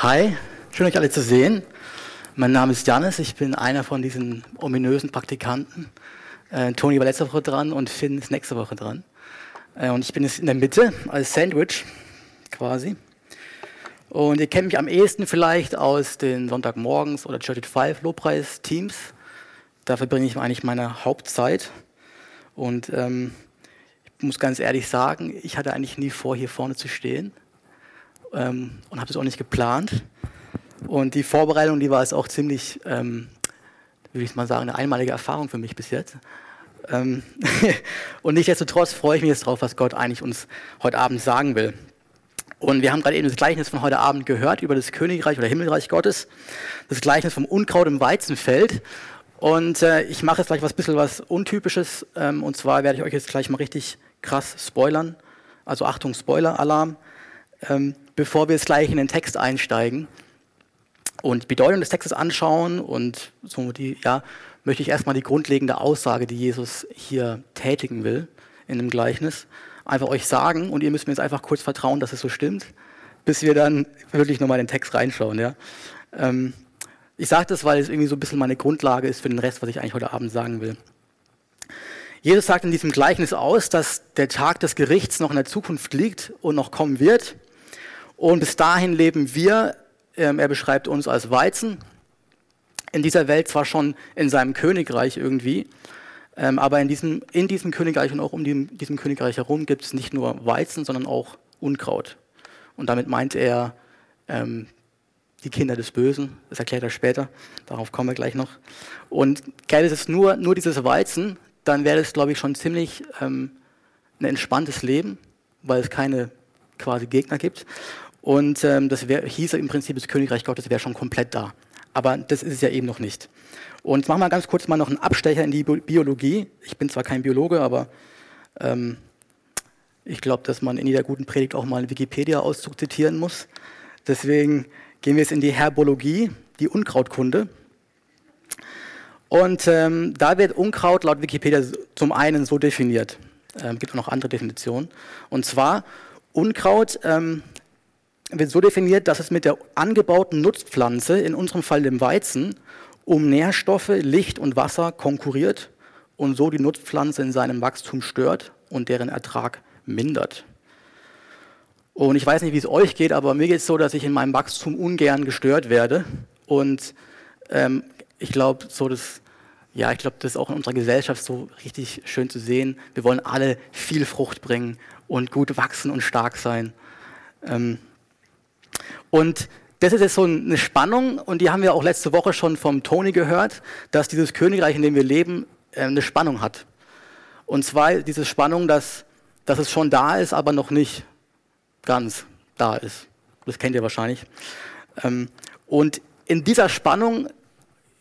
Hi, schön euch alle zu sehen. Mein Name ist Janis, ich bin einer von diesen ominösen Praktikanten. Äh, Toni war letzte Woche dran und Finn ist nächste Woche dran. Äh, und ich bin jetzt in der Mitte als Sandwich quasi. Und ihr kennt mich am ehesten vielleicht aus den Sonntagmorgens oder Church at Five Lobpreis-Teams. Da verbringe ich eigentlich meine Hauptzeit. Und ähm, ich muss ganz ehrlich sagen, ich hatte eigentlich nie vor, hier vorne zu stehen ähm, und habe das auch nicht geplant. Und die Vorbereitung, die war jetzt auch ziemlich, ähm, würde ich mal sagen, eine einmalige Erfahrung für mich bis jetzt. Ähm und nichtsdestotrotz freue ich mich jetzt drauf, was Gott eigentlich uns heute Abend sagen will. Und wir haben gerade eben das Gleichnis von heute Abend gehört über das Königreich oder Himmelreich Gottes, das Gleichnis vom Unkraut im Weizenfeld. Und äh, ich mache jetzt gleich was bisschen was Untypisches. Ähm, und zwar werde ich euch jetzt gleich mal richtig krass spoilern. Also Achtung, Spoiler-Alarm. Ähm, bevor wir jetzt gleich in den Text einsteigen und die Bedeutung des Textes anschauen und so die, ja, möchte ich erstmal die grundlegende Aussage, die Jesus hier tätigen will in dem Gleichnis, einfach euch sagen und ihr müsst mir jetzt einfach kurz vertrauen, dass es so stimmt, bis wir dann wirklich nochmal in den Text reinschauen. Ja. Ähm, ich sage das, weil es irgendwie so ein bisschen meine Grundlage ist für den Rest, was ich eigentlich heute Abend sagen will. Jesus sagt in diesem Gleichnis aus, dass der Tag des Gerichts noch in der Zukunft liegt und noch kommen wird. Und bis dahin leben wir, ähm, er beschreibt uns als Weizen, in dieser Welt zwar schon in seinem Königreich irgendwie, ähm, aber in diesem, in diesem Königreich und auch um die, diesem Königreich herum gibt es nicht nur Weizen, sondern auch Unkraut. Und damit meint er ähm, die Kinder des Bösen, das erklärt er später, darauf kommen wir gleich noch. Und gäbe es nur, nur dieses Weizen, dann wäre es, glaube ich, schon ziemlich ähm, ein entspanntes Leben, weil es keine quasi Gegner gibt. Und ähm, das wär, hieße im Prinzip, das Königreich Gottes wäre schon komplett da. Aber das ist es ja eben noch nicht. Und jetzt machen wir ganz kurz mal noch einen Abstecher in die Biologie. Ich bin zwar kein Biologe, aber ähm, ich glaube, dass man in jeder guten Predigt auch mal einen Wikipedia-Auszug zitieren muss. Deswegen gehen wir jetzt in die Herbologie, die Unkrautkunde. Und ähm, da wird Unkraut laut Wikipedia zum einen so definiert. Ähm, gibt auch noch andere Definitionen. Und zwar, Unkraut ähm, wird so definiert, dass es mit der angebauten Nutzpflanze, in unserem Fall dem Weizen, um Nährstoffe, Licht und Wasser konkurriert und so die Nutzpflanze in seinem Wachstum stört und deren Ertrag mindert. Und ich weiß nicht, wie es euch geht, aber mir geht es so, dass ich in meinem Wachstum ungern gestört werde. Und ähm, ich glaube, so das, ja, ich glaube, das ist auch in unserer Gesellschaft so richtig schön zu sehen. Wir wollen alle viel Frucht bringen und gut wachsen und stark sein. Ähm, und das ist jetzt so eine Spannung und die haben wir auch letzte Woche schon vom Tony gehört, dass dieses Königreich, in dem wir leben, äh, eine Spannung hat. Und zwar diese Spannung, dass, dass es schon da ist, aber noch nicht ganz da ist. Das kennt ihr wahrscheinlich. Ähm, und in dieser Spannung,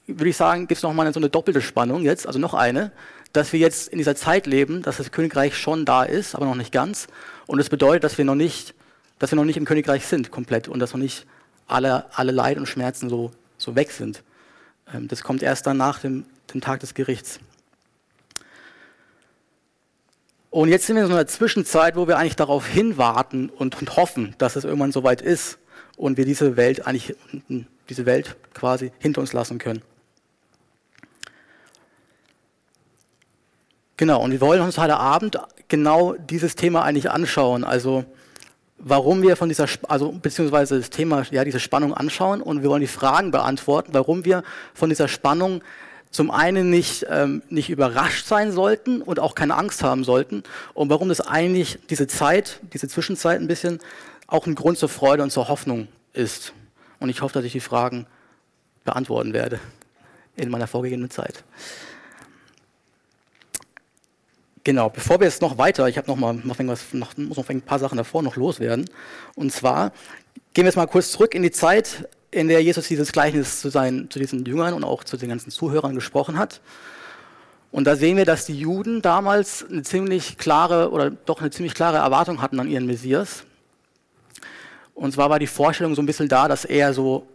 würde ich sagen, gibt es nochmal so eine doppelte Spannung jetzt, also noch eine, dass wir jetzt in dieser Zeit leben, dass das Königreich schon da ist, aber noch nicht ganz. Und das bedeutet, dass wir noch nicht dass wir noch nicht im Königreich sind komplett und dass noch nicht alle, alle Leid und Schmerzen so, so weg sind. Ähm, das kommt erst dann nach dem, dem Tag des Gerichts. Und jetzt sind wir in so einer Zwischenzeit, wo wir eigentlich darauf hinwarten und, und hoffen, dass es irgendwann soweit ist und wir diese Welt eigentlich, diese Welt quasi hinter uns lassen können. Genau, und wir wollen uns heute Abend genau dieses Thema eigentlich anschauen. Also warum wir von dieser, also beziehungsweise das Thema, ja, diese Spannung anschauen und wir wollen die Fragen beantworten, warum wir von dieser Spannung zum einen nicht, ähm, nicht überrascht sein sollten und auch keine Angst haben sollten und warum das eigentlich diese Zeit, diese Zwischenzeit ein bisschen auch ein Grund zur Freude und zur Hoffnung ist. Und ich hoffe, dass ich die Fragen beantworten werde in meiner vorgegebenen Zeit. Genau, bevor wir jetzt noch weiter, ich habe noch mal noch was, noch, muss noch ein paar Sachen davor noch loswerden. Und zwar gehen wir jetzt mal kurz zurück in die Zeit, in der Jesus dieses Gleichnis zu, seinen, zu diesen Jüngern und auch zu den ganzen Zuhörern gesprochen hat. Und da sehen wir, dass die Juden damals eine ziemlich klare oder doch eine ziemlich klare Erwartung hatten an ihren Messias. Und zwar war die Vorstellung so ein bisschen da, dass er so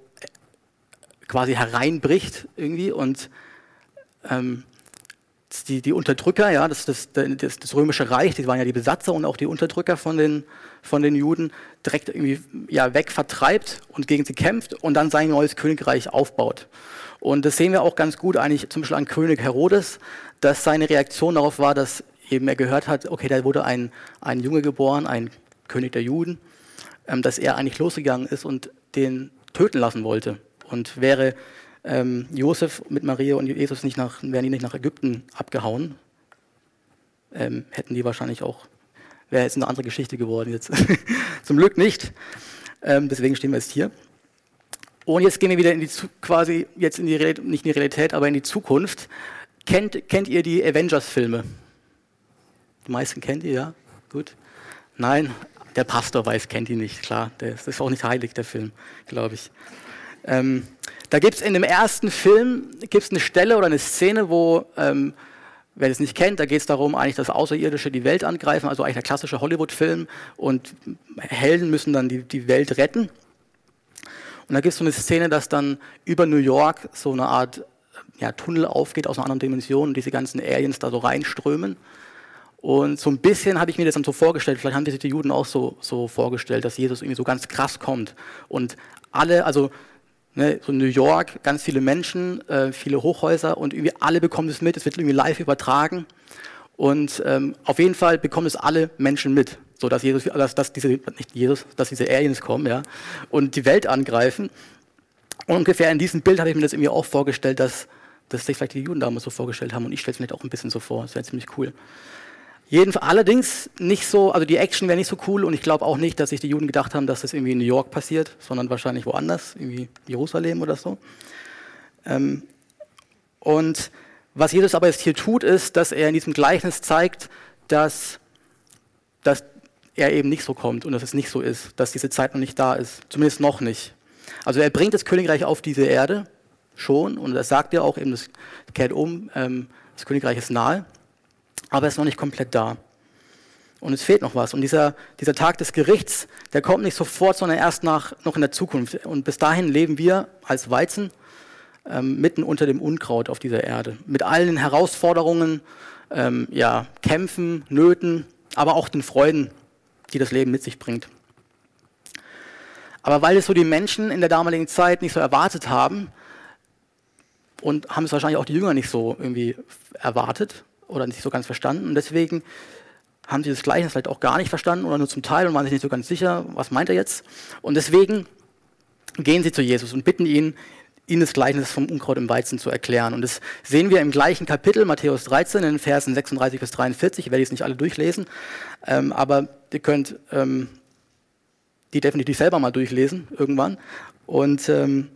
quasi hereinbricht irgendwie und ähm, die, die Unterdrücker, ja, das, das, das, das, römische Reich, die waren ja die Besatzer und auch die Unterdrücker von den, von den Juden, direkt irgendwie ja, weg und gegen sie kämpft und dann sein neues Königreich aufbaut. Und das sehen wir auch ganz gut eigentlich zum Beispiel an König Herodes, dass seine Reaktion darauf war, dass eben er gehört hat, okay, da wurde ein, ein Junge geboren, ein König der Juden, ähm, dass er eigentlich losgegangen ist und den töten lassen wollte. Und wäre ähm, Josef mit Maria und Jesus nicht nach, wären die nicht nach Ägypten abgehauen, ähm, hätten die wahrscheinlich auch, wäre jetzt eine andere Geschichte geworden jetzt. Zum Glück nicht. Ähm, deswegen stehen wir jetzt hier. Und jetzt gehen wir wieder in die quasi jetzt in die nicht in die Realität, aber in die Zukunft. Kennt, kennt ihr die Avengers-Filme? Die meisten kennt ihr, ja? Gut. Nein, der Pastor weiß, kennt ihn nicht, klar. Das ist auch nicht heilig, der Film, glaube ich. Ähm, da gibt es in dem ersten Film gibt's eine Stelle oder eine Szene, wo, ähm, wer das nicht kennt, da geht es darum, eigentlich, dass Außerirdische die Welt angreifen, also eigentlich der klassische Hollywood-Film und Helden müssen dann die, die Welt retten. Und da gibt es so eine Szene, dass dann über New York so eine Art ja, Tunnel aufgeht aus einer anderen Dimension und diese ganzen Aliens da so reinströmen. Und so ein bisschen habe ich mir das dann so vorgestellt, vielleicht haben sich die Juden auch so, so vorgestellt, dass Jesus irgendwie so ganz krass kommt. Und alle, also ne, so New York, ganz viele Menschen, äh, viele Hochhäuser und irgendwie alle bekommen es mit, es wird irgendwie live übertragen. Und ähm, auf jeden Fall bekommen es alle Menschen mit, so dass Jesus, dass, dass diese, nicht Jesus, dass diese Aliens kommen, ja, und die Welt angreifen. Und ungefähr in diesem Bild habe ich mir das irgendwie auch vorgestellt, dass, dass sich vielleicht die Juden damals so vorgestellt haben und ich stelle es mir auch ein bisschen so vor. Das wäre ziemlich cool. Jedenfalls allerdings nicht so, also die Action wäre nicht so cool und ich glaube auch nicht, dass sich die Juden gedacht haben, dass das irgendwie in New York passiert, sondern wahrscheinlich woanders, irgendwie Jerusalem oder so. Ähm, und was Jesus aber jetzt hier tut, ist, dass er in diesem Gleichnis zeigt, dass, dass er eben nicht so kommt und dass es nicht so ist, dass diese Zeit noch nicht da ist, zumindest noch nicht. Also er bringt das Königreich auf diese Erde schon und das sagt er auch eben, das kehrt um, ähm, das Königreich ist nahe aber er ist noch nicht komplett da. Und es fehlt noch was. Und dieser, dieser Tag des Gerichts, der kommt nicht sofort, sondern erst nach, noch in der Zukunft. Und bis dahin leben wir als Weizen ähm, mitten unter dem Unkraut auf dieser Erde. Mit allen Herausforderungen, ähm, ja, Kämpfen, Nöten, aber auch den Freuden, die das Leben mit sich bringt. Aber weil es so die Menschen in der damaligen Zeit nicht so erwartet haben und haben es wahrscheinlich auch die Jünger nicht so irgendwie erwartet, oder nicht so ganz verstanden. Und deswegen haben sie das Gleichnis vielleicht auch gar nicht verstanden oder nur zum Teil und waren sich nicht so ganz sicher, was meint er jetzt. Und deswegen gehen sie zu Jesus und bitten ihn, ihnen das Gleichnis vom Unkraut im Weizen zu erklären. Und das sehen wir im gleichen Kapitel, Matthäus 13, in den Versen 36 bis 43. Ich werde jetzt nicht alle durchlesen, ähm, aber ihr könnt ähm, die definitiv selber mal durchlesen irgendwann. Und ähm,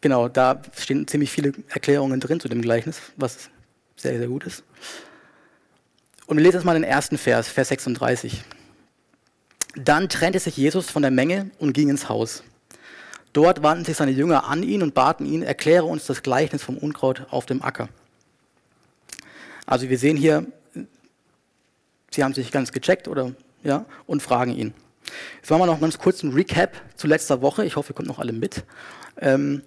genau, da stehen ziemlich viele Erklärungen drin zu dem Gleichnis, was sehr, sehr gut ist. Und wir lesen jetzt mal den ersten Vers, Vers 36. Dann trennte sich Jesus von der Menge und ging ins Haus. Dort wandten sich seine Jünger an ihn und baten ihn, erkläre uns das Gleichnis vom Unkraut auf dem Acker. Also wir sehen hier, sie haben sich ganz gecheckt oder ja und fragen ihn. Jetzt machen wir noch ganz kurz einen Recap zu letzter Woche. Ich hoffe, ihr kommt noch alle mit. Ähm,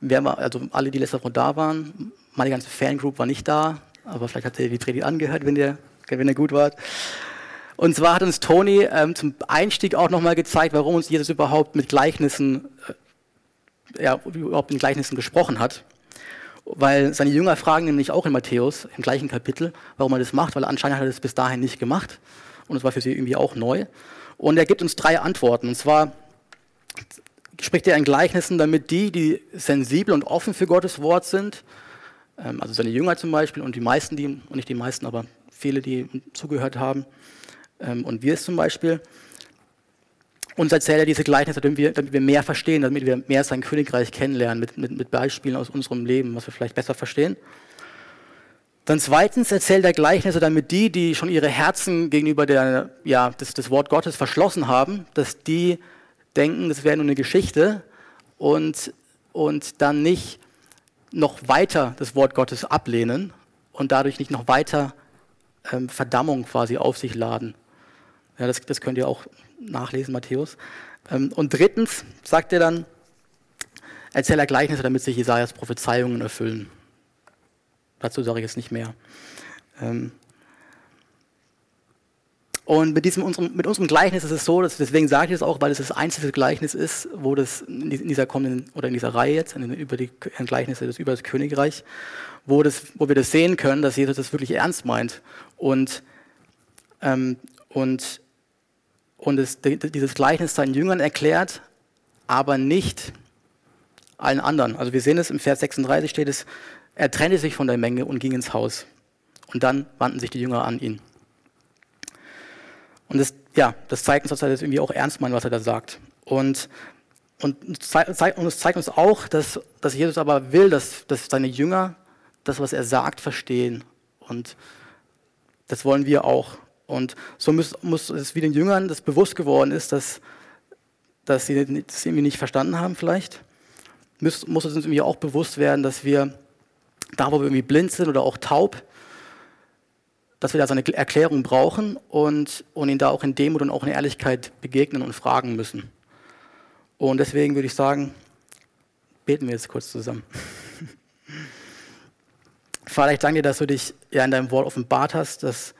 war, also alle, die letzte Woche da waren, meine ganze Fangroup war nicht da, aber vielleicht habt ihr die Predigt angehört, wenn ihr, wenn ihr gut wart. Und zwar hat uns Toni ähm, zum Einstieg auch nochmal gezeigt, warum uns Jesus überhaupt mit Gleichnissen, äh, ja, überhaupt in Gleichnissen gesprochen hat. Weil seine Jünger fragen nämlich auch in Matthäus, im gleichen Kapitel, warum er das macht, weil anscheinend hat er das bis dahin nicht gemacht. Und es war für sie irgendwie auch neu. Und er gibt uns drei Antworten. Und zwar spricht er in Gleichnissen, damit die, die sensibel und offen für Gottes Wort sind, also seine Jünger zum Beispiel und die meisten, die, und nicht die meisten, aber viele, die zugehört haben, ähm, und wir es zum Beispiel. Uns erzählt er diese Gleichnisse, damit wir, damit wir mehr verstehen, damit wir mehr sein Königreich kennenlernen, mit, mit, mit Beispielen aus unserem Leben, was wir vielleicht besser verstehen. Dann zweitens erzählt er Gleichnisse, damit die, die schon ihre Herzen gegenüber der, ja, des, des Wort Gottes verschlossen haben, dass die denken, das wäre nur eine Geschichte und, und dann nicht noch weiter das Wort Gottes ablehnen und dadurch nicht noch weiter ähm, Verdammung quasi auf sich laden. Ja, das, das könnt ihr auch nachlesen, Matthäus. Ähm, und drittens sagt er dann, erzähl er Gleichnisse, damit sich Jesajas Prophezeiungen erfüllen. Dazu sage ich jetzt nicht mehr. Ähm und mit, diesem, unserem, mit unserem Gleichnis ist es so, dass, deswegen sage ich es auch, weil es das einzige Gleichnis ist, wo das in dieser kommenden, oder in dieser Reihe jetzt, über die Gleichnisse das, über das Königreich, wo, das, wo wir das sehen können, dass Jesus das wirklich ernst meint. Und, ähm, und, und es, dieses Gleichnis seinen Jüngern erklärt, aber nicht allen anderen. Also wir sehen es im Vers 36 steht es, er trennte sich von der Menge und ging ins Haus. Und dann wandten sich die Jünger an ihn. Und das, ja, das zeigt uns, dass er das irgendwie auch ernst meint, was er da sagt. Und, und, und es zeigt uns auch, dass, dass Jesus aber will, dass, dass seine Jünger das, was er sagt, verstehen. Und das wollen wir auch. Und so muss, muss es wie den Jüngern das bewusst geworden ist, dass, dass sie das irgendwie nicht verstanden haben vielleicht, muss, muss es uns irgendwie auch bewusst werden, dass wir da, wo wir irgendwie blind sind oder auch taub, dass wir da seine Erklärung brauchen und, und ihn da auch in Demut und auch in Ehrlichkeit begegnen und fragen müssen. Und deswegen würde ich sagen, beten wir jetzt kurz zusammen. Vater, ich danke dir, dass du dich ja in deinem Wort offenbart hast, dass,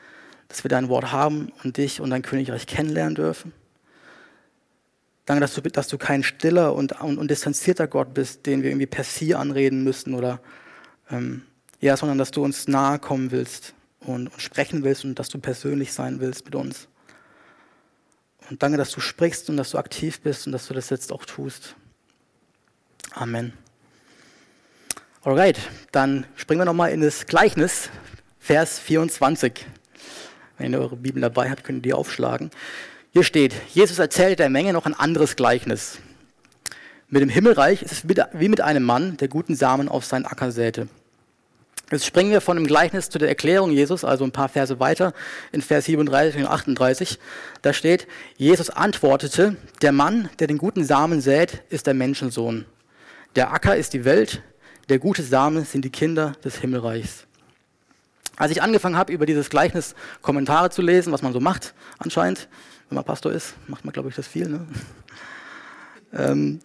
dass wir dein Wort haben und dich und dein Königreich kennenlernen dürfen. Danke, dass du, dass du kein stiller und, und, und distanzierter Gott bist, den wir irgendwie per Sie anreden müssen oder ähm, ja, sondern dass du uns nahe kommen willst und, und sprechen willst und dass du persönlich sein willst mit uns. Und danke, dass du sprichst und dass du aktiv bist und dass du das jetzt auch tust. Amen. Alright, dann springen wir nochmal in das Gleichnis, Vers 24. Wenn ihr eure Bibel dabei habt, könnt ihr die aufschlagen. Hier steht, Jesus erzählt der Menge noch ein anderes Gleichnis. Mit dem Himmelreich ist es wie mit einem Mann, der guten Samen auf seinen Acker säte. Jetzt springen wir von dem Gleichnis zu der Erklärung Jesus, also ein paar Verse weiter, in Vers 37 und 38. Da steht, Jesus antwortete, der Mann, der den guten Samen sät, ist der Menschensohn. Der Acker ist die Welt, der gute Same sind die Kinder des Himmelreichs. Als ich angefangen habe, über dieses Gleichnis Kommentare zu lesen, was man so macht anscheinend, wenn man Pastor ist, macht man, glaube ich, das viel. Ne? ähm,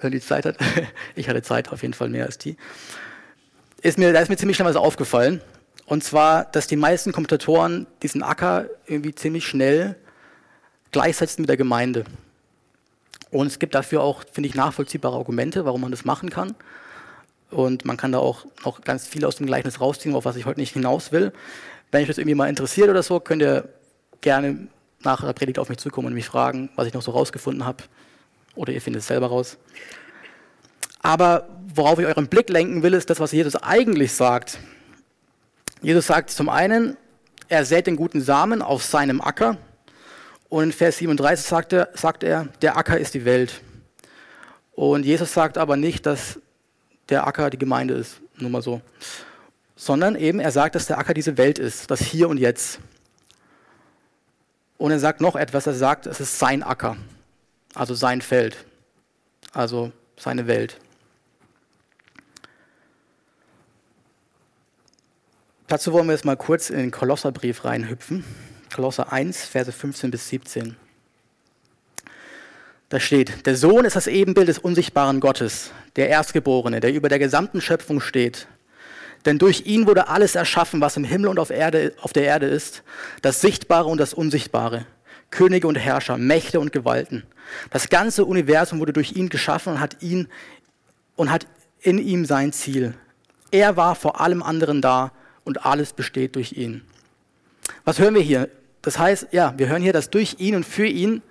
wenn die Zeit hat. ich hatte Zeit, auf jeden Fall mehr als die. Ist mir, da ist mir ziemlich schnell was aufgefallen. Und zwar, dass die meisten Kommentatoren diesen Acker irgendwie ziemlich schnell gleichsetzen mit der Gemeinde. Und es gibt dafür auch, finde ich, nachvollziehbare Argumente, warum man das machen kann. Und man kann da auch noch ganz viel aus dem Gleichnis rausziehen, auf was ich heute nicht hinaus will. Wenn euch das irgendwie mal interessiert oder so, könnt ihr gerne nach der Predigt auf mich zukommen und mich fragen, was ich noch so rausgefunden habe. Oder ihr findet es selber raus. Aber worauf ich euren Blick lenken will, ist das, was Jesus eigentlich sagt. Jesus sagt zum einen, er sät den guten Samen auf seinem Acker. Und in Vers 37 sagt er, sagt er, der Acker ist die Welt. Und Jesus sagt aber nicht, dass der Acker die Gemeinde ist, nur mal so. Sondern eben, er sagt, dass der Acker diese Welt ist, das Hier und Jetzt. Und er sagt noch etwas, er sagt, es ist sein Acker, also sein Feld, also seine Welt. Dazu wollen wir jetzt mal kurz in den Kolosserbrief reinhüpfen. Kolosser 1, Verse 15 bis 17. Da steht, der Sohn ist das Ebenbild des unsichtbaren Gottes, der Erstgeborene, der über der gesamten Schöpfung steht. Denn durch ihn wurde alles erschaffen, was im Himmel und auf, Erde, auf der Erde ist, das Sichtbare und das Unsichtbare, Könige und Herrscher, Mächte und Gewalten. Das ganze Universum wurde durch ihn geschaffen und hat ihn und hat in ihm sein Ziel. Er war vor allem anderen da und alles besteht durch ihn. Was hören wir hier? Das heißt, ja, wir hören hier, dass durch ihn und für ihn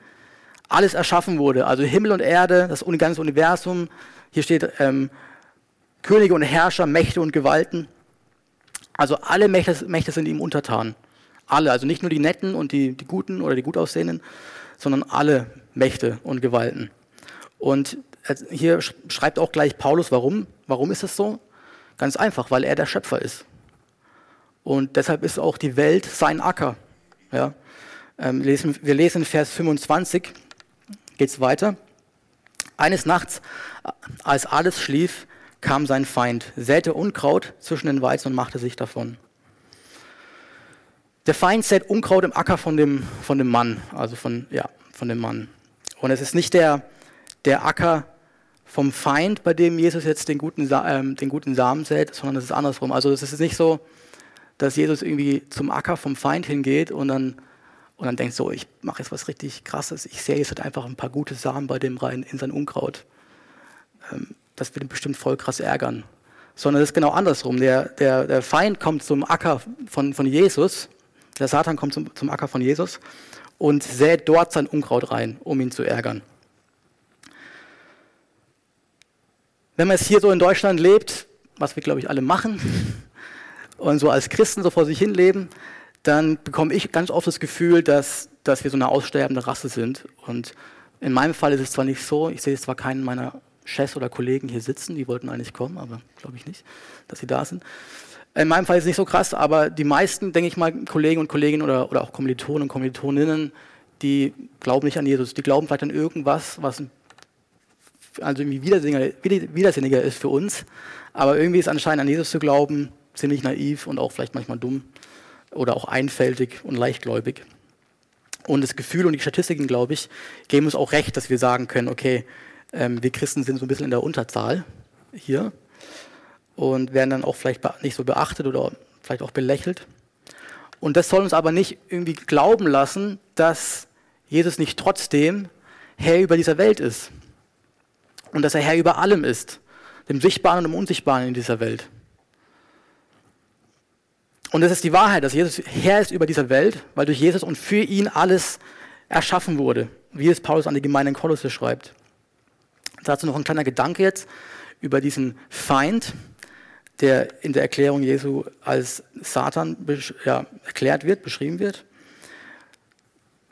alles erschaffen wurde. Also Himmel und Erde, das ganze Universum. Hier steht ähm, Könige und Herrscher, Mächte und Gewalten. Also alle Mächte, Mächte sind ihm untertan. Alle, also nicht nur die Netten und die, die Guten oder die gut aussehenden, sondern alle Mächte und Gewalten. Und hier schreibt auch gleich Paulus, warum. Warum ist das so? Ganz einfach, weil er der Schöpfer ist. Und deshalb ist auch die Welt sein Acker. Ja? Ähm, lesen, wir lesen Vers 25, geht es weiter. Eines Nachts, als alles schlief, kam sein Feind, säte Unkraut zwischen den Weizen und machte sich davon. Der Feind sät Unkraut im Acker von dem, von dem Mann, also von, ja, von dem Mann. Und es ist nicht der, der Acker vom Feind, bei dem Jesus jetzt den guten, ähm, den guten Samen sät, sondern es ist andersrum. Also es ist nicht so, dass Jesus irgendwie zum Acker vom Feind hingeht und dann, und dann denkt so, ich mache jetzt was richtig Krasses, ich sehe jetzt halt einfach ein paar gute Samen bei dem rein in sein Unkraut. Ähm, das wird ihn bestimmt voll krass ärgern. Sondern es ist genau andersrum. Der, der, der Feind kommt zum Acker von, von Jesus, der Satan kommt zum, zum Acker von Jesus und sät dort sein Unkraut rein, um ihn zu ärgern. Wenn man es hier so in Deutschland lebt, was wir glaube ich alle machen, und so als Christen so vor sich hin leben, dann bekomme ich ganz oft das Gefühl, dass, dass wir so eine aussterbende Rasse sind. Und in meinem Fall ist es zwar nicht so, ich sehe zwar keinen meiner Chefs oder Kollegen hier sitzen, die wollten eigentlich kommen, aber glaube ich nicht, dass sie da sind. In meinem Fall ist es nicht so krass, aber die meisten, denke ich mal, Kollegen und Kolleginnen oder, oder auch Kommilitonen und Kommilitoninnen, die glauben nicht an Jesus. Die glauben vielleicht an irgendwas, was also irgendwie widersinniger, widersinniger ist für uns. Aber irgendwie ist anscheinend an Jesus zu glauben ziemlich naiv und auch vielleicht manchmal dumm oder auch einfältig und leichtgläubig. Und das Gefühl und die Statistiken, glaube ich, geben uns auch recht, dass wir sagen können, okay, ähm, wir Christen sind so ein bisschen in der Unterzahl hier und werden dann auch vielleicht nicht so beachtet oder vielleicht auch belächelt. Und das soll uns aber nicht irgendwie glauben lassen, dass Jesus nicht trotzdem Herr über dieser Welt ist. Und dass er Herr über allem ist, dem Sichtbaren und dem Unsichtbaren in dieser Welt. Und es ist die Wahrheit, dass Jesus Herr ist über dieser Welt, weil durch Jesus und für ihn alles erschaffen wurde, wie es Paulus an die Gemeinde in Kolosse schreibt. Dazu noch ein kleiner Gedanke jetzt über diesen Feind der in der Erklärung Jesu als Satan ja, erklärt wird, beschrieben wird.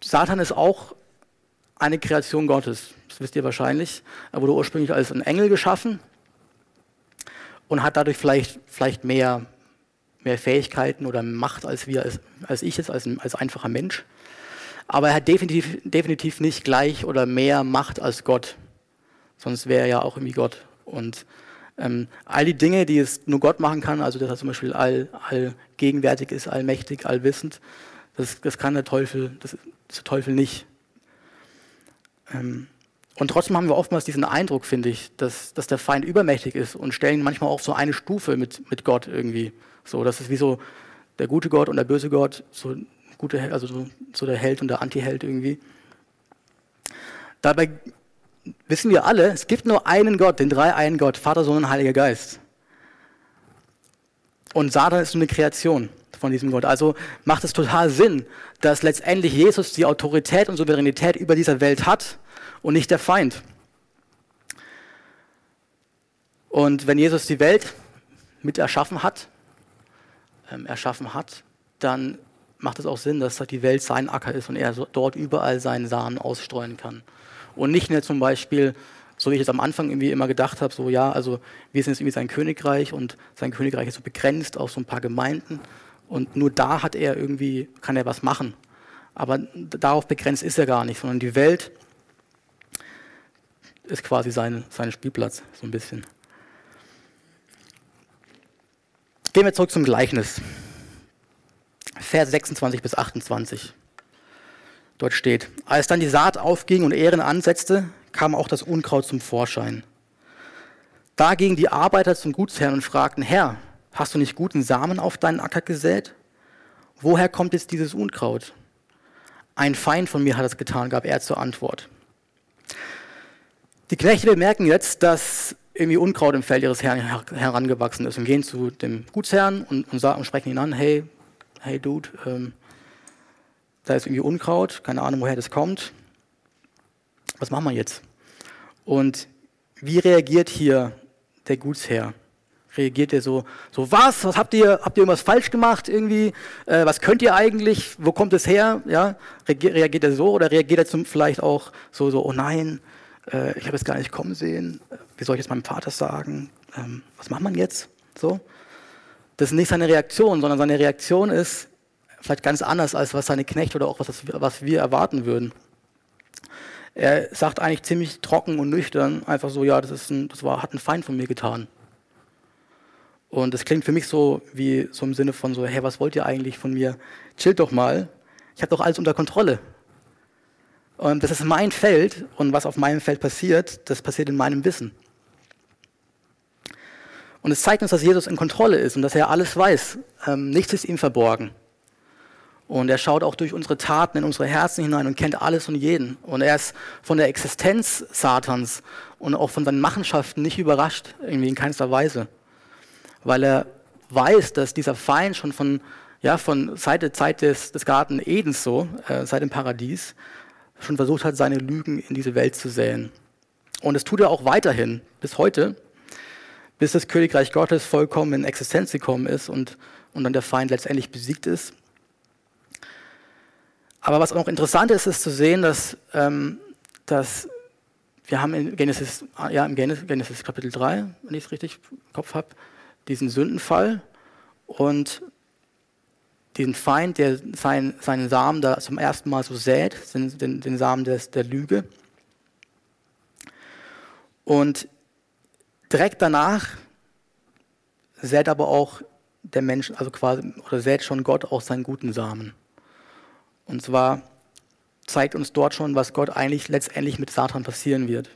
Satan ist auch eine Kreation Gottes, das wisst ihr wahrscheinlich. Er wurde ursprünglich als ein Engel geschaffen und hat dadurch vielleicht, vielleicht mehr, mehr Fähigkeiten oder Macht als, wir, als, als ich es, als, als einfacher Mensch. Aber er hat definitiv, definitiv nicht gleich oder mehr Macht als Gott. Sonst wäre er ja auch irgendwie Gott. Und ähm, all die Dinge, die es nur Gott machen kann, also dass er zum Beispiel all, allgegenwärtig ist, allmächtig, allwissend, das, das kann der Teufel, das, das der Teufel nicht. Ähm, und trotzdem haben wir oftmals diesen Eindruck, finde ich, dass, dass der Feind übermächtig ist und stellen manchmal auch so eine Stufe mit, mit Gott irgendwie. So, das ist wie so der gute Gott und der böse Gott, so, gute, also so, der Held und der Anti-Held irgendwie. Dabei wissen wir alle, es gibt nur einen Gott, den drei einen Gott, Vater, Sohn und Heiliger Geist. Und Satan ist nur eine Kreation von diesem Gott. Also macht es total Sinn, dass letztendlich Jesus die Autorität und Souveränität über dieser Welt hat und nicht der Feind. Und wenn Jesus die Welt mit erschaffen hat, ähm, erschaffen hat, dann macht es auch Sinn, dass die Welt sein Acker ist und er dort überall seinen Samen ausstreuen kann. Und nicht mehr zum Beispiel, so wie ich es am Anfang irgendwie immer gedacht habe, so ja, also wir sind jetzt irgendwie sein Königreich und sein Königreich ist so begrenzt auf so ein paar Gemeinden und nur da hat er irgendwie, kann er was machen. Aber darauf begrenzt ist er gar nicht, sondern die Welt ist quasi sein, sein Spielplatz, so ein bisschen. Gehen wir zurück zum Gleichnis. Vers 26 bis 28. Dort steht, als dann die Saat aufging und Ehren ansetzte, kam auch das Unkraut zum Vorschein. Da gingen die Arbeiter zum Gutsherrn und fragten, Herr, hast du nicht guten Samen auf deinen Acker gesät? Woher kommt jetzt dieses Unkraut? Ein Feind von mir hat es getan, gab er zur Antwort. Die Knechte bemerken jetzt, dass irgendwie Unkraut im Feld ihres Herrn herangewachsen ist und gehen zu dem Gutsherrn und, und, sagen, und sprechen ihn an, hey, hey Dude, ähm, da ist irgendwie Unkraut, keine Ahnung, woher das kommt. Was machen wir jetzt? Und wie reagiert hier der Gutsherr? Reagiert er so, so was? Was habt ihr? Habt ihr irgendwas falsch gemacht irgendwie? Äh, was könnt ihr eigentlich? Wo kommt es her? Ja, reagiert er so oder reagiert er zum, vielleicht auch so, so, oh nein, äh, ich habe es gar nicht kommen sehen. Wie soll ich es meinem Vater sagen? Ähm, was macht man jetzt? So. Das ist nicht seine Reaktion, sondern seine Reaktion ist, vielleicht ganz anders, als was seine Knechte oder auch was, was wir erwarten würden. Er sagt eigentlich ziemlich trocken und nüchtern, einfach so, ja, das, ist ein, das war, hat ein Feind von mir getan. Und das klingt für mich so wie so im Sinne von so, hey, was wollt ihr eigentlich von mir? Chillt doch mal. Ich habe doch alles unter Kontrolle. Und das ist mein Feld und was auf meinem Feld passiert, das passiert in meinem Wissen. Und es zeigt uns, dass Jesus in Kontrolle ist und dass er alles weiß. Ähm, nichts ist ihm verborgen. Und er schaut auch durch unsere Taten in unsere Herzen hinein und kennt alles und jeden. Und er ist von der Existenz Satans und auch von seinen Machenschaften nicht überrascht, irgendwie in keinster Weise. Weil er weiß, dass dieser Feind schon von, ja, von seit der Zeit des, des Garten Edens so, äh, seit dem Paradies, schon versucht hat, seine Lügen in diese Welt zu säen. Und das tut er auch weiterhin, bis heute, bis das Königreich Gottes vollkommen in Existenz gekommen ist und, und dann der Feind letztendlich besiegt ist. Aber was auch interessant ist, ist zu sehen, dass, ähm, dass wir haben in Genesis, ja, im Genesis Kapitel 3, wenn ich es richtig im Kopf habe, diesen Sündenfall und diesen Feind, der sein, seinen Samen da zum ersten Mal so sät, den, den, Samen des, der Lüge. Und direkt danach sät aber auch der Mensch, also quasi, oder sät schon Gott auch seinen guten Samen. Und zwar zeigt uns dort schon, was Gott eigentlich letztendlich mit Satan passieren wird.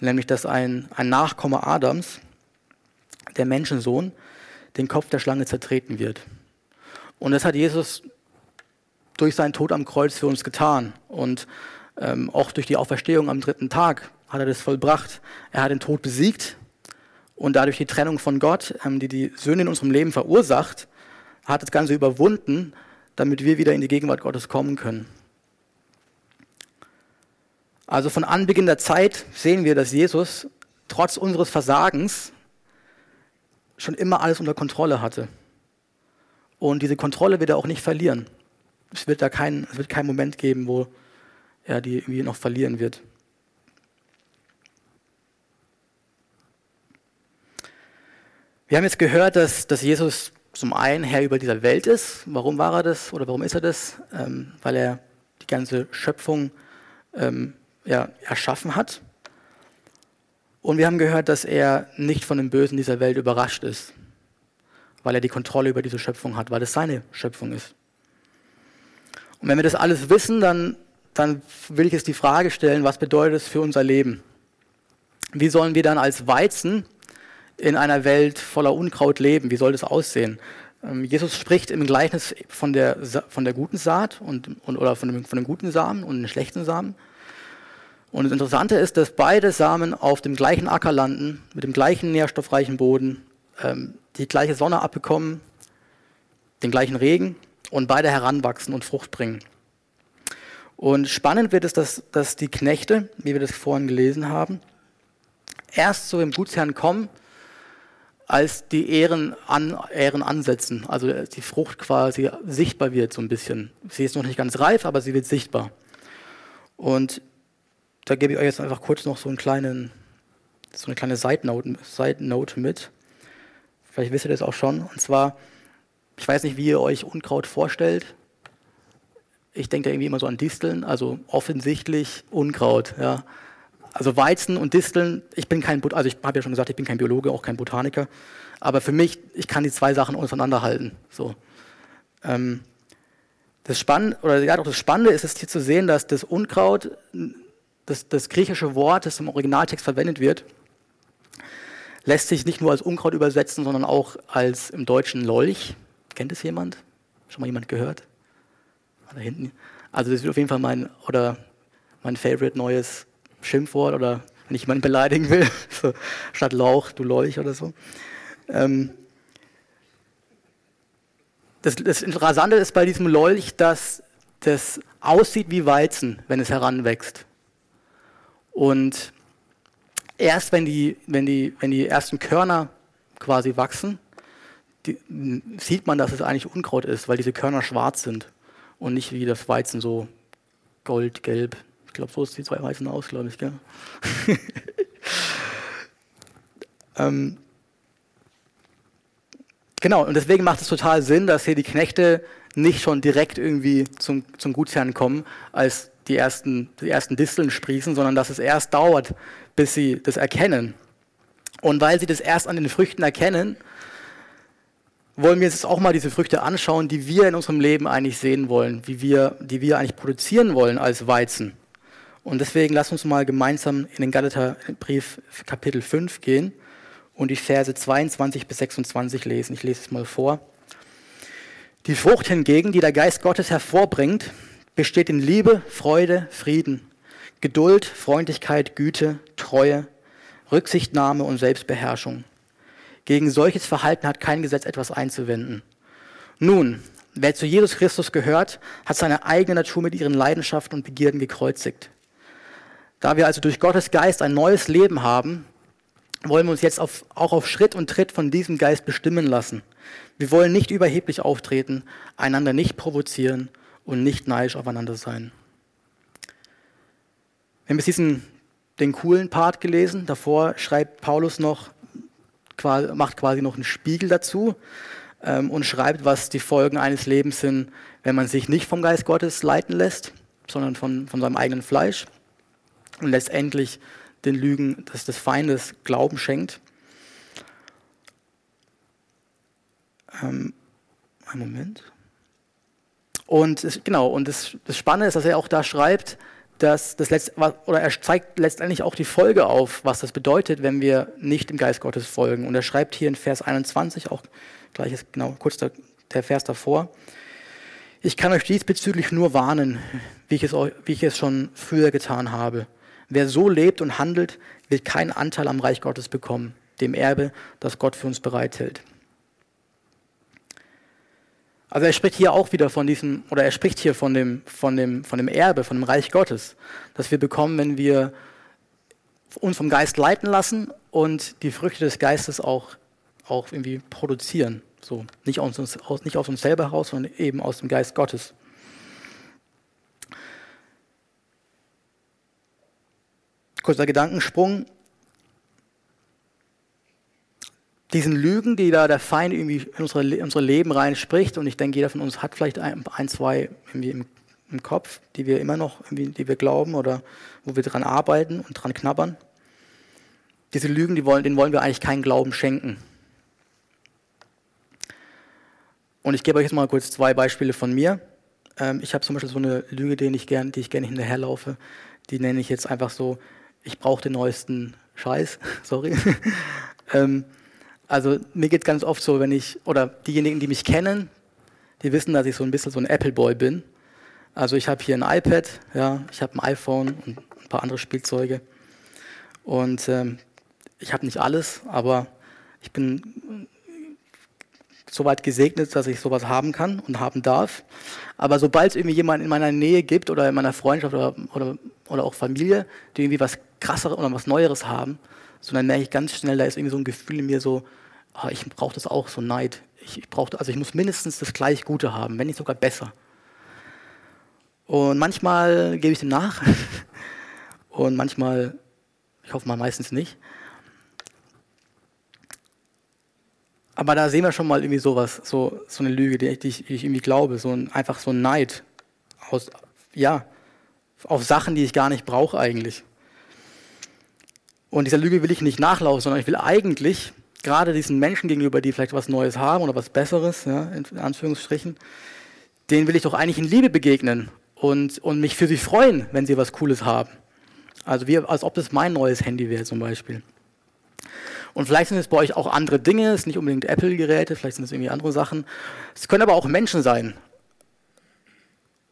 Nämlich, dass ein, ein Nachkomme Adams, der Menschensohn, den Kopf der Schlange zertreten wird. Und das hat Jesus durch seinen Tod am Kreuz für uns getan. Und ähm, auch durch die Auferstehung am dritten Tag hat er das vollbracht. Er hat den Tod besiegt und dadurch die Trennung von Gott, ähm, die die Sünde in unserem Leben verursacht, hat das Ganze überwunden, damit wir wieder in die Gegenwart Gottes kommen können. Also von Anbeginn der Zeit sehen wir, dass Jesus trotz unseres Versagens schon immer alles unter Kontrolle hatte. Und diese Kontrolle wird er auch nicht verlieren. Es wird da kein, es wird keinen Moment geben, wo er die irgendwie noch verlieren wird. Wir haben jetzt gehört, dass, dass Jesus zum einen Herr über dieser Welt ist. Warum war er das oder warum ist er das? Ähm, weil er die ganze Schöpfung ähm, ja, erschaffen hat. Und wir haben gehört, dass er nicht von dem Bösen dieser Welt überrascht ist, weil er die Kontrolle über diese Schöpfung hat, weil es seine Schöpfung ist. Und wenn wir das alles wissen, dann, dann will ich jetzt die Frage stellen, was bedeutet es für unser Leben? Wie sollen wir dann als Weizen in einer Welt voller Unkraut leben? Wie soll das aussehen? Ähm, Jesus spricht im Gleichnis von der, von der guten Saat und, und, oder von dem, von dem guten Samen und dem schlechten Samen. Und das Interessante ist, dass beide Samen auf dem gleichen Acker landen, mit dem gleichen nährstoffreichen Boden, ähm, die gleiche Sonne abbekommen, den gleichen Regen und beide heranwachsen und Frucht bringen. Und spannend wird es, dass, dass die Knechte, wie wir das vorhin gelesen haben, erst zu dem Gutsherrn kommen, als die Ähren, an, Ähren ansetzen, also die Frucht quasi sichtbar wird so ein bisschen. Sie ist noch nicht ganz reif, aber sie wird sichtbar. Und da gebe ich euch jetzt einfach kurz noch so, einen kleinen, so eine kleine Side Note, Side mit. Vielleicht wisst ihr das auch schon. Und zwar, ich weiß nicht, wie ihr euch Unkraut vorstellt. Ich denke irgendwie immer so an Disteln, also offensichtlich Unkraut. Ja. Also Weizen und Disteln, ich bin kein, also ich habe ja schon gesagt, ich bin kein Biologe, auch kein Botaniker, aber für mich, ich kann die zwei Sachen auseinanderhalten. So. Ähm, das Spannende, oder ja, doch das Spannende ist es hier zu sehen, dass das Unkraut, das, das griechische Wort, das im Originaltext verwendet wird, lässt sich nicht nur als Unkraut übersetzen, sondern auch als im Deutschen Lolch. Kennt es jemand? Schon mal jemand gehört? Da hinten. Also das wird auf jeden Fall mein, oder mein favorite neues Schimpfwort oder wenn ich jemanden beleidigen will, so, statt Lauch, du Leuch oder so. Ähm, das, das Interessante ist bei diesem Lolch, dass das aussieht wie Weizen, wenn es heranwächst. Und erst wenn die, wenn die, wenn die ersten Körner quasi wachsen, die, sieht man, dass es eigentlich Unkraut ist, weil diese Körner schwarz sind und nicht wie das Weizen so goldgelb ich glaube, so die zwei Weißen aus, glaube ich, gell? ähm, genau, und deswegen macht es total Sinn, dass hier die Knechte nicht schon direkt irgendwie zum, zum Gutsherrn kommen, als die ersten, die ersten Disteln sprießen, sondern dass es erst dauert, bis sie das erkennen. Und weil sie das erst an den Früchten erkennen, wollen wir uns auch mal diese Früchte anschauen, die wir in unserem Leben eigentlich sehen wollen, wie wir, die wir eigentlich produzieren wollen als Weizen. Und deswegen lass uns mal gemeinsam in den Galaterbrief Kapitel 5 gehen und die Verse 22 bis 26 lesen. Ich lese es mal vor. Die Frucht hingegen, die der Geist Gottes hervorbringt, besteht in Liebe, Freude, Frieden, Geduld, Freundlichkeit, Güte, Treue, Rücksichtnahme und Selbstbeherrschung. Gegen solches Verhalten hat kein Gesetz etwas einzuwenden. Nun, wer zu Jesus Christus gehört, hat seine eigene Natur mit ihren Leidenschaften und Begierden gekreuzigt. Da wir also durch Gottes Geist ein neues Leben haben, wollen wir uns jetzt auf, auch auf Schritt und Tritt von diesem Geist bestimmen lassen. Wir wollen nicht überheblich auftreten, einander nicht provozieren und nicht neidisch aufeinander sein. Wir haben jetzt den coolen Part gelesen. Davor schreibt Paulus noch, macht quasi noch einen Spiegel dazu ähm, und schreibt, was die Folgen eines Lebens sind, wenn man sich nicht vom Geist Gottes leiten lässt, sondern von, von seinem eigenen Fleisch und letztendlich den Lügen des, des Feindes Glauben schenkt. Ähm, einen Moment. Und es, genau, und das, das Spannende ist, dass er auch da schreibt, dass das letzt, oder er zeigt letztendlich auch die Folge auf, was das bedeutet, wenn wir nicht dem Geist Gottes folgen. Und er schreibt hier in Vers 21, auch gleich ist genau kurz der, der Vers davor, ich kann euch diesbezüglich nur warnen, wie ich, es, wie ich es schon früher getan habe. Wer so lebt und handelt, wird keinen Anteil am Reich Gottes bekommen, dem Erbe, das Gott für uns bereithält. Also er spricht hier auch wieder von diesem, oder er spricht hier von dem, von dem, von dem Erbe, von dem Reich Gottes, das wir bekommen, wenn wir uns vom Geist leiten lassen und die Früchte des Geistes auch, auch irgendwie produzieren. So, nicht aus, uns, nicht aus uns selber heraus, sondern eben aus dem Geist Gottes. Kurzer Gedankensprung. Diesen Lügen, die da der Feind irgendwie in unsere, in unsere Leben rein spricht, und ich denke, jeder von uns hat vielleicht ein, ein zwei irgendwie im, im, Kopf, die wir immer noch, die wir glauben oder wo wir dran arbeiten und dran knabbern. Diese Lügen, die wollen, denen wollen wir eigentlich keinen Glauben schenken. Und ich gebe euch jetzt mal kurz zwei Beispiele von mir. Ähm, ich habe zum Beispiel so eine Lüge, die ich gerne gern hinterherlaufe. Die nenne ich jetzt einfach so, ich brauche den neuesten Scheiß, sorry. also mir geht es ganz oft so, wenn ich, oder diejenigen, die mich kennen, die wissen, dass ich so ein bisschen so ein Apple-Boy bin. Also ich habe hier ein iPad, ja, ich habe ein iPhone und ein paar andere Spielzeuge. Und ähm, ich habe nicht alles, aber ich bin soweit gesegnet, dass ich sowas haben kann und haben darf. Aber sobald es irgendwie jemanden in meiner Nähe gibt oder in meiner Freundschaft oder, oder, oder auch Familie, die irgendwie was krasseres oder was Neueres haben, so dann merke ich ganz schnell, da ist irgendwie so ein Gefühl in mir so, oh, ich brauche das auch, so Neid. Ich, ich brauche, also ich muss mindestens das gleich Gute haben, wenn nicht sogar besser. Und manchmal gebe ich dem nach und manchmal, ich hoffe mal meistens nicht. Aber da sehen wir schon mal irgendwie sowas, so, so eine Lüge, die ich, die ich irgendwie glaube, so ein, einfach so ein Neid aus, ja, auf Sachen, die ich gar nicht brauche eigentlich. Und dieser Lüge will ich nicht nachlaufen, sondern ich will eigentlich gerade diesen Menschen gegenüber, die vielleicht was Neues haben oder was Besseres, ja, in Anführungsstrichen, denen will ich doch eigentlich in Liebe begegnen und, und mich für sie freuen, wenn sie was Cooles haben. Also wie, als ob das mein neues Handy wäre zum Beispiel. Und vielleicht sind es bei euch auch andere Dinge, es sind nicht unbedingt Apple-Geräte, vielleicht sind es irgendwie andere Sachen. Es können aber auch Menschen sein.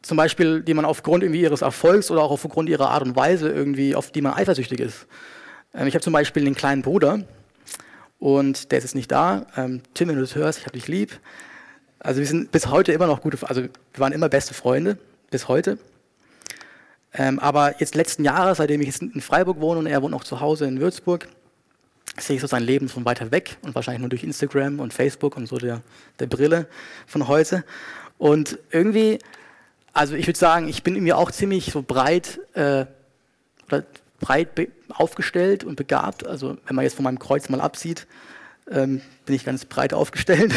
Zum Beispiel, die man aufgrund irgendwie ihres Erfolgs oder auch aufgrund ihrer Art und Weise irgendwie, auf die man eifersüchtig ist. Ähm, ich habe zum Beispiel einen kleinen Bruder und der ist jetzt nicht da. Ähm, Tim, wenn du das hörst, ich habe dich lieb. Also wir sind bis heute immer noch gute, also wir waren immer beste Freunde, bis heute. Ähm, aber jetzt letzten Jahre, seitdem ich jetzt in Freiburg wohne und er wohnt noch zu Hause in Würzburg, sehe ich so sein Leben von weiter weg und wahrscheinlich nur durch Instagram und Facebook und so der, der Brille von heute. Und irgendwie, also ich würde sagen, ich bin irgendwie auch ziemlich so breit, äh, breit aufgestellt und begabt. Also wenn man jetzt von meinem Kreuz mal absieht, ähm, bin ich ganz breit aufgestellt.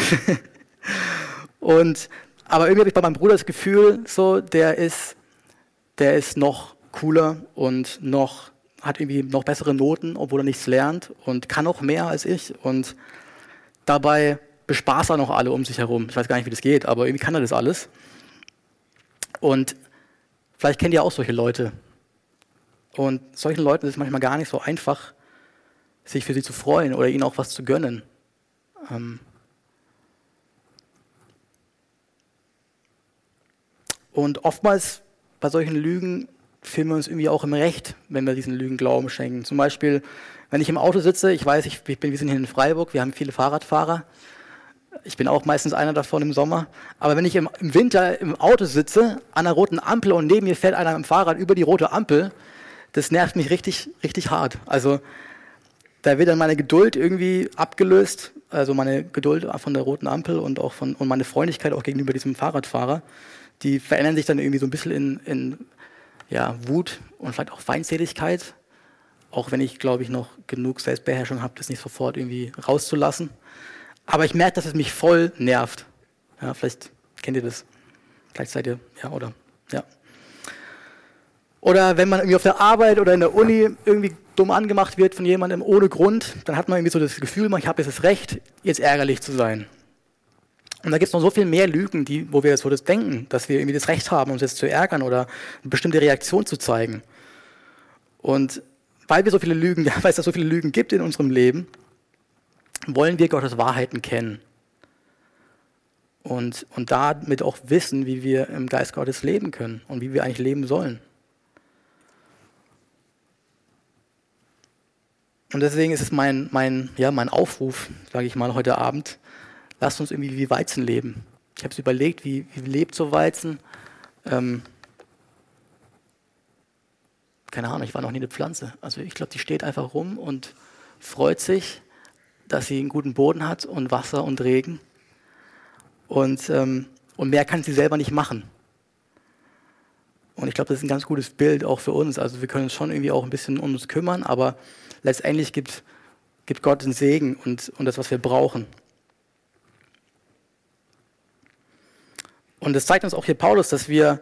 und aber irgendwie habe ich bei meinem Bruder das Gefühl, so der ist, der ist noch cooler und noch hat irgendwie noch bessere Noten, obwohl er nichts lernt und kann auch mehr als ich. Und dabei bespaßt er noch alle um sich herum. Ich weiß gar nicht, wie das geht, aber irgendwie kann er das alles. Und vielleicht kennt ihr auch solche Leute. Und solchen Leuten ist es manchmal gar nicht so einfach, sich für sie zu freuen oder ihnen auch was zu gönnen. Ähm und oftmals bei solchen Lügen fühlen wir uns irgendwie auch im Recht, wenn wir diesen Lügen Glauben schenken. Zum Beispiel, wenn ich im Auto sitze, ich weiß, ich, bin, wir sind hier in Freiburg, wir haben viele Fahrradfahrer. Ich bin auch meistens einer davon im Sommer. Aber wenn ich im, im Winter im Auto sitze, an einer roten Ampel und neben mir fährt einer im Fahrrad über die rote Ampel, das nervt mich richtig, richtig hart. Also da wird dann meine Geduld irgendwie abgelöst, also meine Geduld von der roten Ampel und auch von und meine Freundlichkeit auch gegenüber diesem Fahrradfahrer, die verändern sich dann irgendwie so ein bisschen in, in ja, Wut und vielleicht auch Feindseligkeit. Auch wenn ich, glaube ich, noch genug Selbstbeherrschung habe, das nicht sofort irgendwie rauszulassen. Aber ich merke, dass es mich voll nervt. Ja, vielleicht kennt ihr das. Vielleicht seid ihr, ja, oder, ja. Oder wenn man irgendwie auf der Arbeit oder in der Uni irgendwie dumm angemacht wird von jemandem ohne Grund, dann hat man irgendwie so das Gefühl, ich habe jetzt das Recht, jetzt ärgerlich zu sein. Und da gibt es noch so viel mehr Lügen, die, wo wir so das denken, dass wir irgendwie das Recht haben, uns jetzt zu ärgern oder eine bestimmte Reaktion zu zeigen. Und weil wir so viele Lügen, weil es da so viele Lügen gibt in unserem Leben, wollen wir Gottes Wahrheiten kennen. Und, und damit auch wissen, wie wir im Geist Gottes leben können und wie wir eigentlich leben sollen. Und deswegen ist es mein, mein, ja, mein Aufruf, sage ich mal, heute Abend, lasst uns irgendwie wie Weizen leben. Ich habe es überlegt, wie, wie lebt so Weizen? Ähm, keine Ahnung, ich war noch nie eine Pflanze. Also ich glaube, die steht einfach rum und freut sich, dass sie einen guten Boden hat und Wasser und Regen. Und, ähm, und mehr kann sie selber nicht machen. Und ich glaube, das ist ein ganz gutes Bild auch für uns. Also wir können uns schon irgendwie auch ein bisschen um uns kümmern, aber letztendlich gibt, gibt Gott den Segen und, und das, was wir brauchen. Und das zeigt uns auch hier Paulus, dass wir,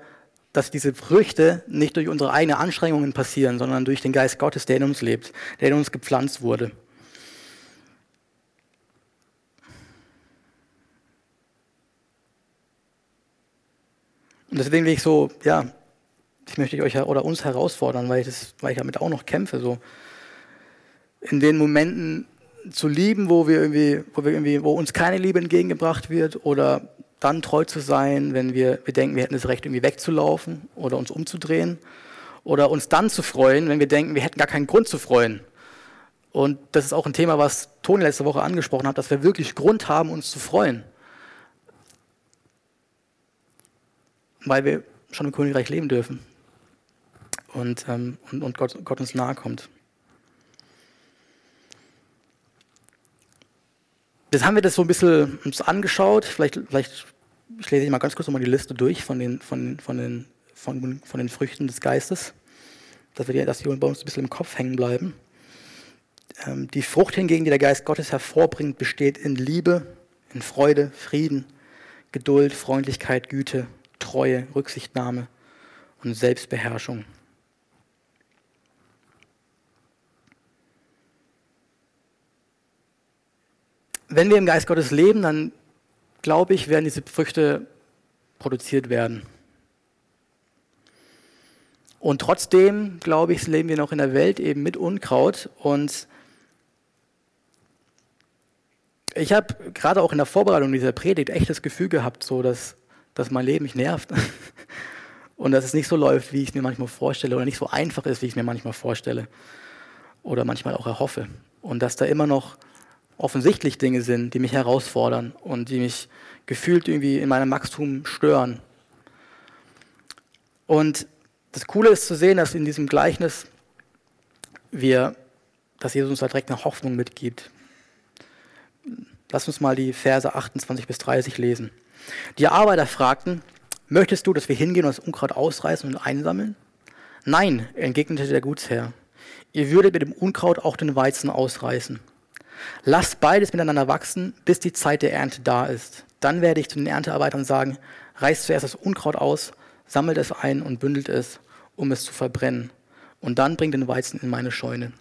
dass diese Früchte nicht durch unsere eigenen Anstrengungen passieren, sondern durch den Geist Gottes, der in uns lebt, der in uns gepflanzt wurde. Und deswegen will ich so, ja, ich möchte euch oder uns herausfordern, weil ich, das, weil ich damit auch noch kämpfe, so in den Momenten zu lieben, wo wir irgendwie, wo wir irgendwie, wo uns keine Liebe entgegengebracht wird oder dann treu zu sein, wenn wir, wir denken, wir hätten das Recht, irgendwie wegzulaufen oder uns umzudrehen. Oder uns dann zu freuen, wenn wir denken, wir hätten gar keinen Grund zu freuen. Und das ist auch ein Thema, was Toni letzte Woche angesprochen hat, dass wir wirklich Grund haben, uns zu freuen. Weil wir schon im Königreich leben dürfen. Und, ähm, und, und Gott, Gott uns nahe kommt. Jetzt haben wir das so ein bisschen uns angeschaut. Vielleicht, vielleicht ich lese ich mal ganz kurz nochmal die Liste durch von den, von, von, den, von, von den Früchten des Geistes, dass, wir die, dass die bei uns ein bisschen im Kopf hängen bleiben. Ähm, die Frucht hingegen, die der Geist Gottes hervorbringt, besteht in Liebe, in Freude, Frieden, Geduld, Freundlichkeit, Güte, Treue, Rücksichtnahme und Selbstbeherrschung. Wenn wir im Geist Gottes leben, dann glaube ich, werden diese Früchte produziert werden. Und trotzdem, glaube ich, leben wir noch in der Welt eben mit Unkraut. Und ich habe gerade auch in der Vorbereitung dieser Predigt echt das Gefühl gehabt, so dass, dass mein Leben mich nervt. Und dass es nicht so läuft, wie ich es mir manchmal vorstelle, oder nicht so einfach ist, wie ich es mir manchmal vorstelle. Oder manchmal auch erhoffe. Und dass da immer noch offensichtlich Dinge sind, die mich herausfordern und die mich gefühlt irgendwie in meinem Wachstum stören. Und das Coole ist zu sehen, dass in diesem Gleichnis wir, dass Jesus uns da direkt eine Hoffnung mitgibt. Lass uns mal die Verse 28 bis 30 lesen. Die Arbeiter fragten, möchtest du, dass wir hingehen und das Unkraut ausreißen und einsammeln? Nein, entgegnete der Gutsherr. Ihr würdet mit dem Unkraut auch den Weizen ausreißen. Lasst beides miteinander wachsen, bis die Zeit der Ernte da ist. Dann werde ich zu den Erntearbeitern sagen, reißt zuerst das Unkraut aus, sammelt es ein und bündelt es, um es zu verbrennen. Und dann bringt den Weizen in meine Scheune.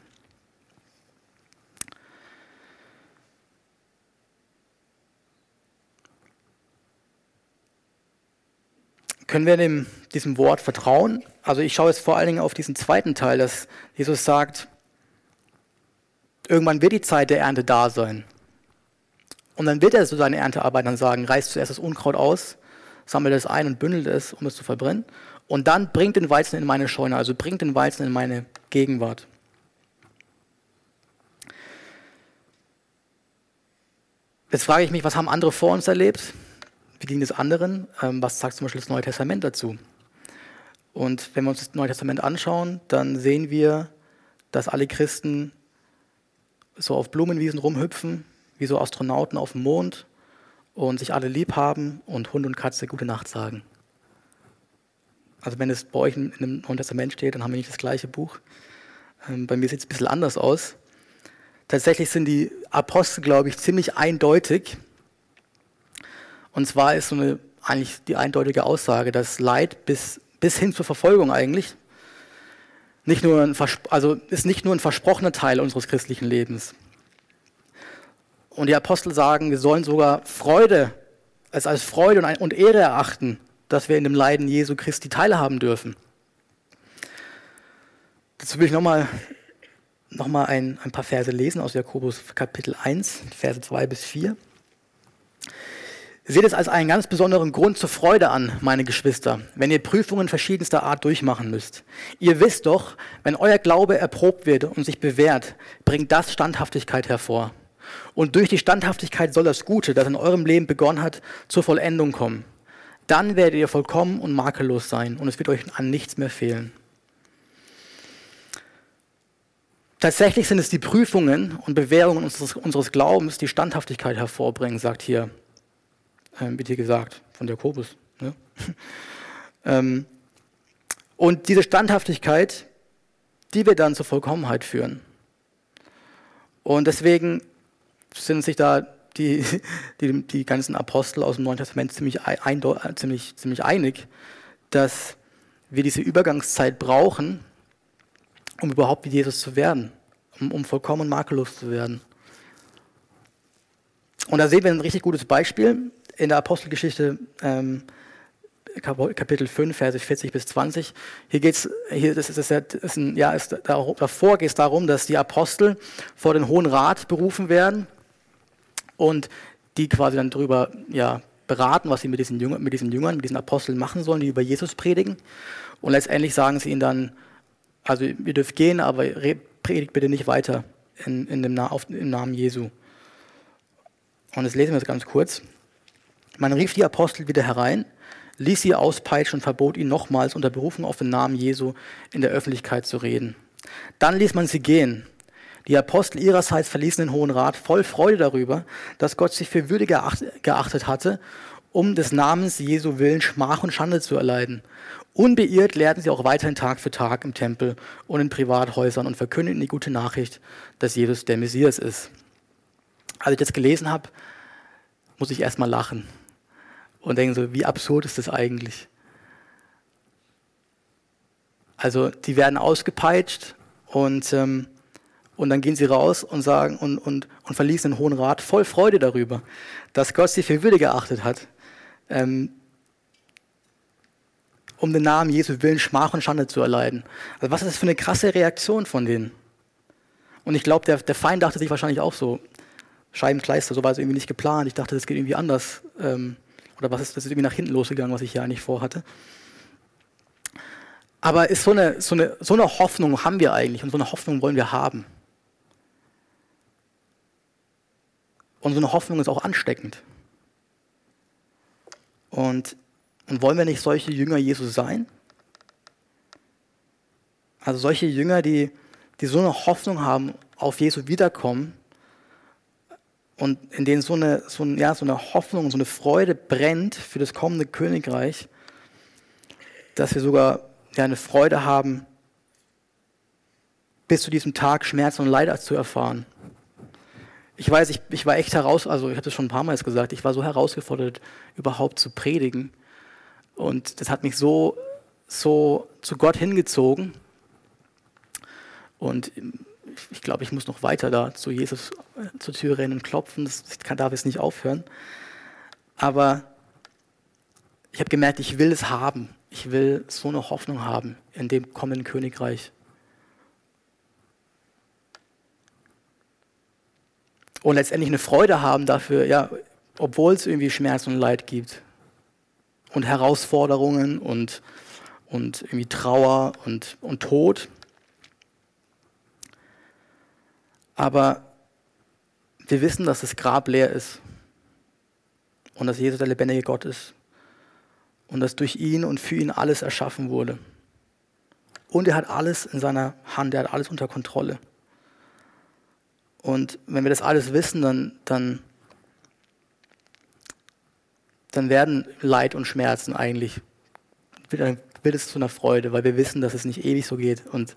Können wir dem, diesem Wort vertrauen? Also ich schaue jetzt vor allen Dingen auf diesen zweiten Teil, dass Jesus sagt, Irgendwann wird die Zeit der Ernte da sein. Und dann wird er zu seinen Erntearbeitern sagen, reißt zuerst das Unkraut aus, sammelt es ein und bündelt es, um es zu verbrennen. Und dann bringt den Weizen in meine Scheune, also bringt den Weizen in meine Gegenwart. Jetzt frage ich mich, was haben andere vor uns erlebt? Wie ging es anderen? Ähm, was sagt zum Beispiel das Neue Testament dazu? Und wenn wir uns das Neue Testament anschauen, dann sehen wir, dass alle Christen so auf Blumenwiesen rumhüpfen, wie so Astronauten auf dem Mond und sich alle lieb haben und Hund und Katze gute Nacht sagen. Also wenn es bei euch in einem Neuen Testament steht, dann haben wir nicht das gleiche Buch. Ähm, bei mir sieht es ein bisschen anders aus. Tatsächlich sind die Apostel, glaube ich, ziemlich eindeutig. Und zwar ist so eine, eigentlich die eindeutige Aussage, dass Leid bis, bis hin zur Verfolgung eigentlich nicht nur ein, also ist nicht nur ein versprochener Teil unseres christlichen Lebens. Und die Apostel sagen, wir sollen sogar Freude, es als Freude und Ehre erachten, dass wir in dem Leiden Jesu Christi teilhaben dürfen. Dazu will ich nochmal noch mal ein, ein paar Verse lesen aus Jakobus Kapitel 1, Verse 2 bis 4. Seht es als einen ganz besonderen Grund zur Freude an, meine Geschwister, wenn ihr Prüfungen verschiedenster Art durchmachen müsst. Ihr wisst doch, wenn euer Glaube erprobt wird und sich bewährt, bringt das Standhaftigkeit hervor. Und durch die Standhaftigkeit soll das Gute, das in eurem Leben begonnen hat, zur Vollendung kommen. Dann werdet ihr vollkommen und makellos sein und es wird euch an nichts mehr fehlen. Tatsächlich sind es die Prüfungen und Bewährungen unseres, unseres Glaubens, die Standhaftigkeit hervorbringen, sagt hier, äh, wird hier gesagt, von Jakobus. Ne? ähm, und diese Standhaftigkeit, die wird dann zur Vollkommenheit führen. Und deswegen sind sich da die, die, die ganzen Apostel aus dem Neuen Testament ziemlich, ziemlich, ziemlich einig, dass wir diese Übergangszeit brauchen, um überhaupt wie Jesus zu werden, um, um vollkommen makellos zu werden. Und da sehen wir ein richtig gutes Beispiel in der Apostelgeschichte ähm, Kapitel 5, Verse 40 bis 20. Hier geht es, hier, das ist, das ist ein, ja, ist, davor geht es darum, dass die Apostel vor den Hohen Rat berufen werden und die quasi dann darüber ja, beraten, was sie mit diesen, Jüngern, mit diesen Jüngern, mit diesen Aposteln machen sollen, die über Jesus predigen. Und letztendlich sagen sie ihnen dann, also ihr dürft gehen, aber predigt bitte nicht weiter in, in dem auf, im Namen Jesu. Und jetzt lesen wir das ganz kurz. Man rief die Apostel wieder herein, ließ sie auspeitschen und verbot ihnen nochmals unter Berufung auf den Namen Jesu in der Öffentlichkeit zu reden. Dann ließ man sie gehen. Die Apostel ihrerseits verließen den Hohen Rat voll Freude darüber, dass Gott sich für würdig geachtet hatte, um des Namens Jesu willen Schmach und Schande zu erleiden. Unbeirrt lehrten sie auch weiterhin Tag für Tag im Tempel und in Privathäusern und verkündeten die gute Nachricht, dass Jesus der Messias ist. Als ich das gelesen habe, muss ich erstmal lachen und denken so, wie absurd ist das eigentlich? Also die werden ausgepeitscht und, ähm, und dann gehen sie raus und sagen und, und, und verließen den Hohen Rat voll Freude darüber, dass Gott sie für würdig geachtet hat, ähm, um den Namen Jesu willen Schmach und Schande zu erleiden. Also was ist das für eine krasse Reaktion von denen? Und ich glaube, der, der Feind dachte sich wahrscheinlich auch so, Scheibenkleister, so war es irgendwie nicht geplant. Ich dachte, das geht irgendwie anders. Ähm, oder was ist das ist irgendwie nach hinten losgegangen, was ich hier eigentlich vorhatte. Aber ist so eine, so, eine, so eine Hoffnung haben wir eigentlich und so eine Hoffnung wollen wir haben. Und so eine Hoffnung ist auch ansteckend. Und und wollen wir nicht solche Jünger Jesus sein? Also solche Jünger, die, die so eine Hoffnung haben auf Jesu Wiederkommen und in denen so eine, so, ein, ja, so eine Hoffnung, so eine Freude brennt für das kommende Königreich, dass wir sogar ja, eine Freude haben, bis zu diesem Tag Schmerz und Leid zu erfahren. Ich weiß, ich, ich war echt heraus, also ich hatte es schon ein paar Mal gesagt, ich war so herausgefordert, überhaupt zu predigen, und das hat mich so, so zu Gott hingezogen. Und ich glaube, ich muss noch weiter da zu Jesus zur Tür rennen und klopfen. Das kann, darf jetzt nicht aufhören. Aber ich habe gemerkt, ich will es haben. Ich will so eine Hoffnung haben in dem kommenden Königreich. und letztendlich eine Freude haben dafür, ja, obwohl es irgendwie Schmerz und Leid gibt und Herausforderungen und, und irgendwie Trauer und, und Tod. Aber wir wissen, dass das Grab leer ist und dass Jesus der lebendige Gott ist und dass durch ihn und für ihn alles erschaffen wurde. Und er hat alles in seiner Hand, er hat alles unter Kontrolle. Und wenn wir das alles wissen, dann, dann, dann werden Leid und Schmerzen eigentlich, dann wird es zu einer Freude, weil wir wissen, dass es nicht ewig so geht und,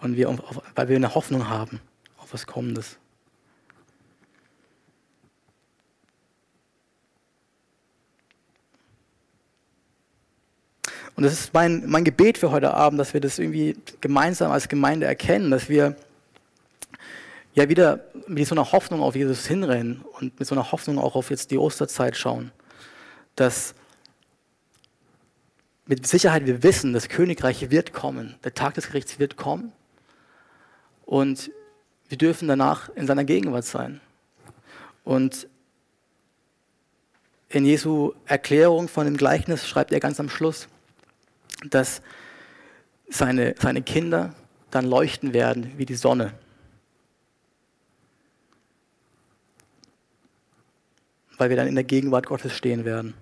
und wir, weil wir eine Hoffnung haben auf was Kommendes. Und das ist mein, mein Gebet für heute Abend, dass wir das irgendwie gemeinsam als Gemeinde erkennen, dass wir ja wieder mit so einer Hoffnung auf Jesus hinrennen und mit so einer Hoffnung auch auf jetzt die Osterzeit schauen. Dass mit Sicherheit wir wissen, das Königreich wird kommen, der Tag des Gerichts wird kommen und wir dürfen danach in seiner Gegenwart sein. Und in Jesu Erklärung von dem Gleichnis schreibt er ganz am Schluss, dass seine, seine Kinder dann leuchten werden wie die Sonne. Weil wir dann in der Gegenwart Gottes stehen werden.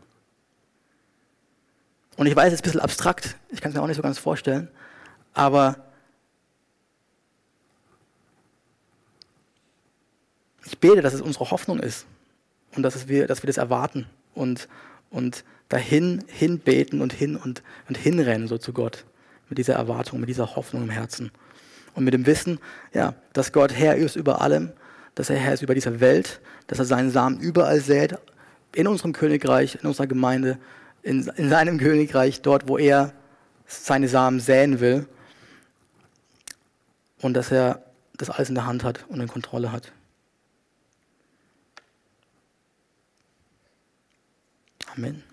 Und ich weiß, es ist ein bisschen abstrakt, ich kann es mir auch nicht so ganz vorstellen, aber ich bete, dass es unsere Hoffnung ist und dass, wir, dass wir das erwarten und, und dahin hinbeten und hin und, und hinrennen so zu Gott mit dieser Erwartung, mit dieser Hoffnung im Herzen und mit dem Wissen, ja, dass Gott Herr ist über allem, dass er Herr ist über dieser Welt, dass er seinen Samen überall sät, in unserem Königreich, in unserer Gemeinde, in, in seinem Königreich, dort, wo er seine Samen säen will und dass er das alles in der Hand hat und in Kontrolle hat. Amen.